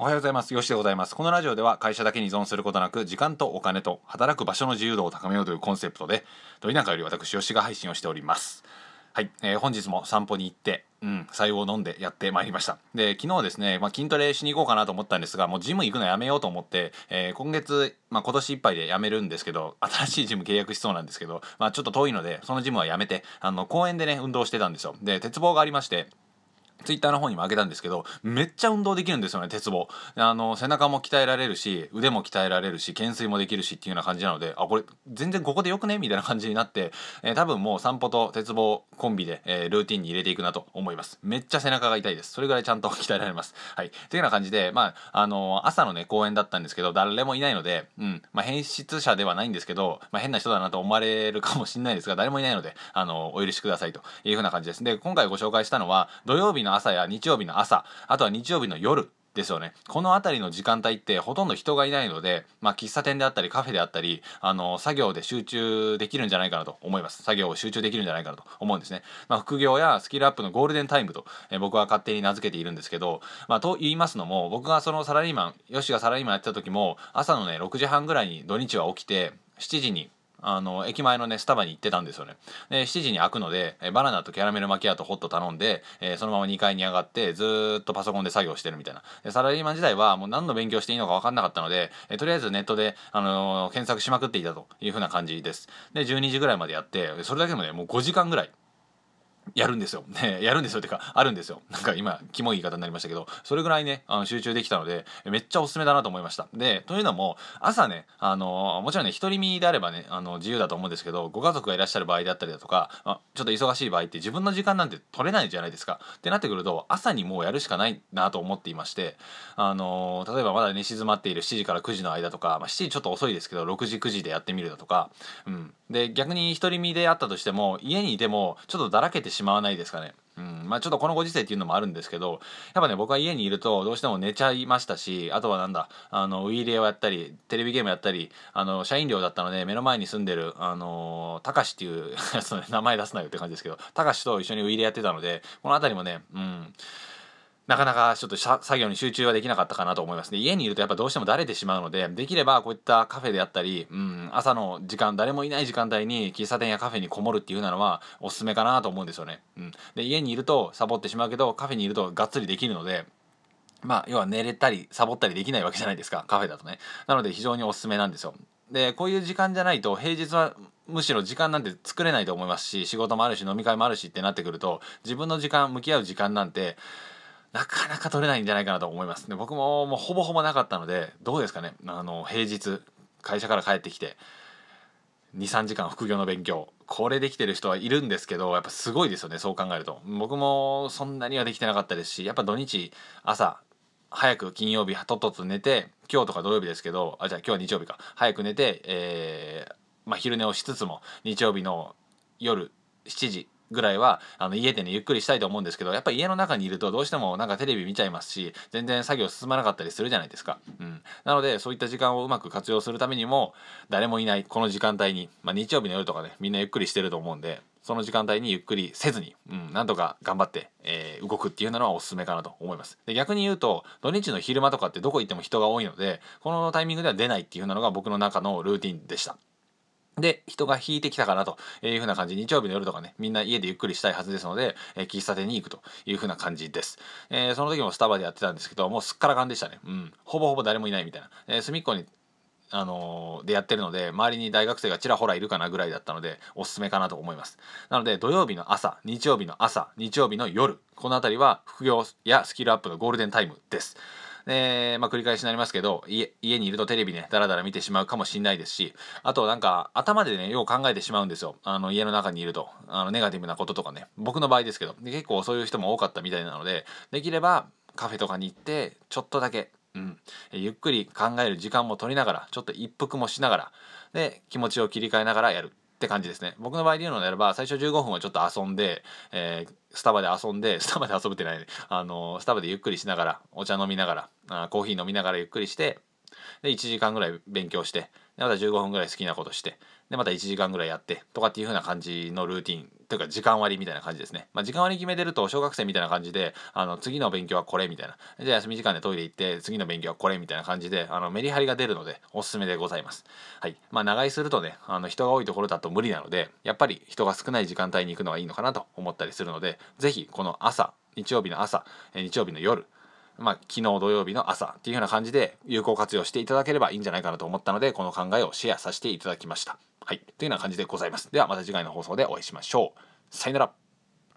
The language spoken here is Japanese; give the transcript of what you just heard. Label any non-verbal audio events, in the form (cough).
おはようございます。よしでございます。このラジオでは会社だけに依存することなく、時間とお金と働く場所の自由度を高めようというコンセプトで、ど田舎より私、よしが配信をしております。はい、えー本日も散歩に行って、うん、白湯を飲んでやってまいりました。で、昨日ですね、まあ、筋トレしに行こうかなと思ったんですが、もうジム行くのやめようと思って、えー今月、まあ、今年いっぱいで辞めるんですけど、新しいジム契約しそうなんですけど、まあ、ちょっと遠いので、そのジムはやめて、あの、公園でね、運動してたんですよ。で、鉄棒がありまして、ツイッターの方にも上げたんですけど、めっちゃ運動できるんですよね、鉄棒。あの、背中も鍛えられるし、腕も鍛えられるし、懸垂もできるしっていうような感じなので、あ、これ、全然ここでよくね？みたいな感じになって、えー多分もう散歩と鉄棒コンビで、えールーティンに入れていくなと思います。めっちゃ背中が痛いです。それぐらいちゃんと鍛えられます。はい。というような感じで、まあ、あの朝のね、公演だったんですけど、誰もいないので、うん、まあ、変質者ではないんですけど、まあ、変な人だなと思われるかもしれないですが、誰もいないので、あのお許しくださいというふうな感じです。で、今回ご紹介したのは、土曜日の朝や日曜日の朝、あとは日曜日の夜、ですよね。この辺りの時間帯ってほとんど人がいないので、まあ、喫茶店であったりカフェであったり、あの、作業で集中できるんじゃないかなと思います。作業を集中できるんじゃないかなと思うんですね。まあ、副業やスキルアップのゴールデンタイムと、え僕は勝手に名付けているんですけど、まあ、と言いますのも、僕がそのサラリーマン、ヨシがサラリーマンやってた時も、朝のね、6時半ぐらいに土日は起きて、7時にあの駅前のねスタバに行ってたんですよね。で7時に開くのでバナナとキャラメルマキアートホット頼んで、えーそのまま2階に上がってずっとパソコンで作業してるみたいな。でサラリーマン時代はもう何の勉強していいのか分かんなかったので、えとりあえずネットで、あのー検索しまくっていたというふうな感じです。で12時ぐらいまでやってそれだけでもねもう5時間ぐらいやるんですよ。(laughs) ね、やるんですよってか、あるんですよ。なんか今、キモい言い方になりましたけど、それぐらいね、あの集中できたので、めっちゃおすすめだなと思いました。で、というのも、朝ね、あのもちろんね、独り身であればね、あの自由だと思うんですけど、ご家族がいらっしゃる場合であったりだとか、あちょっと忙しい場合って自分の時間なんて取れないじゃないですか。ってなってくると、朝にもうやるしかないなと思っていまして、あの例えばまだ寝静まっている7時から9時の間とか、まあ、7時ちょっと遅いですけど、6時、9時でやってみるだとか、うん。で、逆に独り身であったとしても、家にいても、ちょっとだらけてししまわないですかね。うん、まあちょっとこのご時世っていうのもあるんですけどやっぱね僕は家にいるとどうしても寝ちゃいましたしあとはなんだあのウィーレをやったりテレビゲームやったりあの社員寮だったので目の前に住んでるあのたかしっていう (laughs) やつ名前出すなよって感じですけどたかしと一緒にウィーレやってたのでこの辺りもねうんなかなかちょっと作業に集中はできなかったかなと思いますね。家にいるとやっぱどうしてもだれてしまうので、できればこういったカフェであったり、うん、朝の時間、誰もいない時間帯に喫茶店やカフェにこもるっていうなのはおすすめかなと思うんですよね。うん。で、家にいるとサボってしまうけど、カフェにいるとがっつりできるので、まあ、要は寝れたり、サボったりできないわけじゃないですか、カフェだとね。なので非常におすすめなんですよ。で、こういう時間じゃないと、平日はむしろ時間なんて作れないと思いますし、仕事もあるし、飲み会もあるしってなってくると、自分の時間、向き合う時間なんて、なかなか取れないんじゃないかなと思います。で僕ももうほぼほぼなかったので、どうですかね、あの、平日、会社から帰ってきて、23時間副業の勉強。これできてる人はいるんですけどやっぱすごいですよねそう考えると。僕もそんなにはできてなかったですしやっぱ土日朝早く金曜日とっとと寝て今日とか土曜日ですけどあじゃあ今日は日曜日か。早く寝て、えーまあ、昼寝をしつつも日曜日の夜7時ぐらいはあの家でねゆっくりしたいと思うんですけどやっぱり家の中にいるとどうしてもなんかテレビ見ちゃいますし全然作業進まなかったりするじゃないですか、うん、なのでそういった時間をうまく活用するためにも誰もいないこの時間帯に、まあ、日曜日の夜とかねみんなゆっくりしてると思うんでその時間帯にゆっくりせずに、うん、なんとか頑張って、えー動くっていうのはおすすめかなと思います。で逆に言うと土日の昼間とかってどこ行っても人が多いのでこのタイミングでは出ないっていうのが僕の中のルーティンでした。で、人が引いてきたかなというふうな感じ、日曜日の夜とかね、みんな家でゆっくりしたいはずですので、えー喫茶店に行くというふうな感じです。えーその時もスタバでやってたんですけど、もうすっからかんでしたね。うん。ほぼほぼ誰もいないみたいな。えー隅っこに、あのでやってるので、周りに大学生がちらほらいるかなぐらいだったので、おすすめかなと思います。なので、土曜日の朝、日曜日の朝、日曜日の夜、この辺りは副業やスキルアップのゴールデンタイムです。で、まあ、繰り返しになりますけど家にいるとテレビねダラダラ見てしまうかもしれないですしあとなんか頭でねよう考えてしまうんですよ。あの家の中にいると。あのネガティブなこととかね。僕の場合ですけど。結構そういう人も多かったみたいなのでできればカフェとかに行ってちょっとだけ、うん、ゆっくり考える時間も取りながらちょっと一服もしながらで気持ちを切り替えながらやる。って感じですね。僕の場合で言うのであれば最初15分はちょっと遊んで、えースタバで遊んで (laughs) スタバで遊ぶってないね。あのスタバでゆっくりしながらお茶飲みながらあコーヒー飲みながらゆっくりしてで1時間ぐらい勉強してでまた15分ぐらい好きなことしてでまた1時間ぐらいやってとかっていう風な感じのルーティンというか時間割みたいな感じですね、まあ、時間割決めてると小学生みたいな感じであの次の勉強はこれみたいな。じゃあ休み時間でトイレ行って次の勉強はこれみたいな感じであのメリハリが出るのでおすすめでございます。はい。まあ長居するとねあの人が多いところだと無理なのでやっぱり人が少ない時間帯に行くのがいいのかなと思ったりするので是非この朝日曜日の朝日曜日の夜まあ、昨日土曜日の朝っていうような感じで有効活用していただければいいんじゃないかなと思ったのでこの考えをシェアさせていただきました。はい、というような感じでございます。ではまた次回の放送でお会いしましょう。さよなら。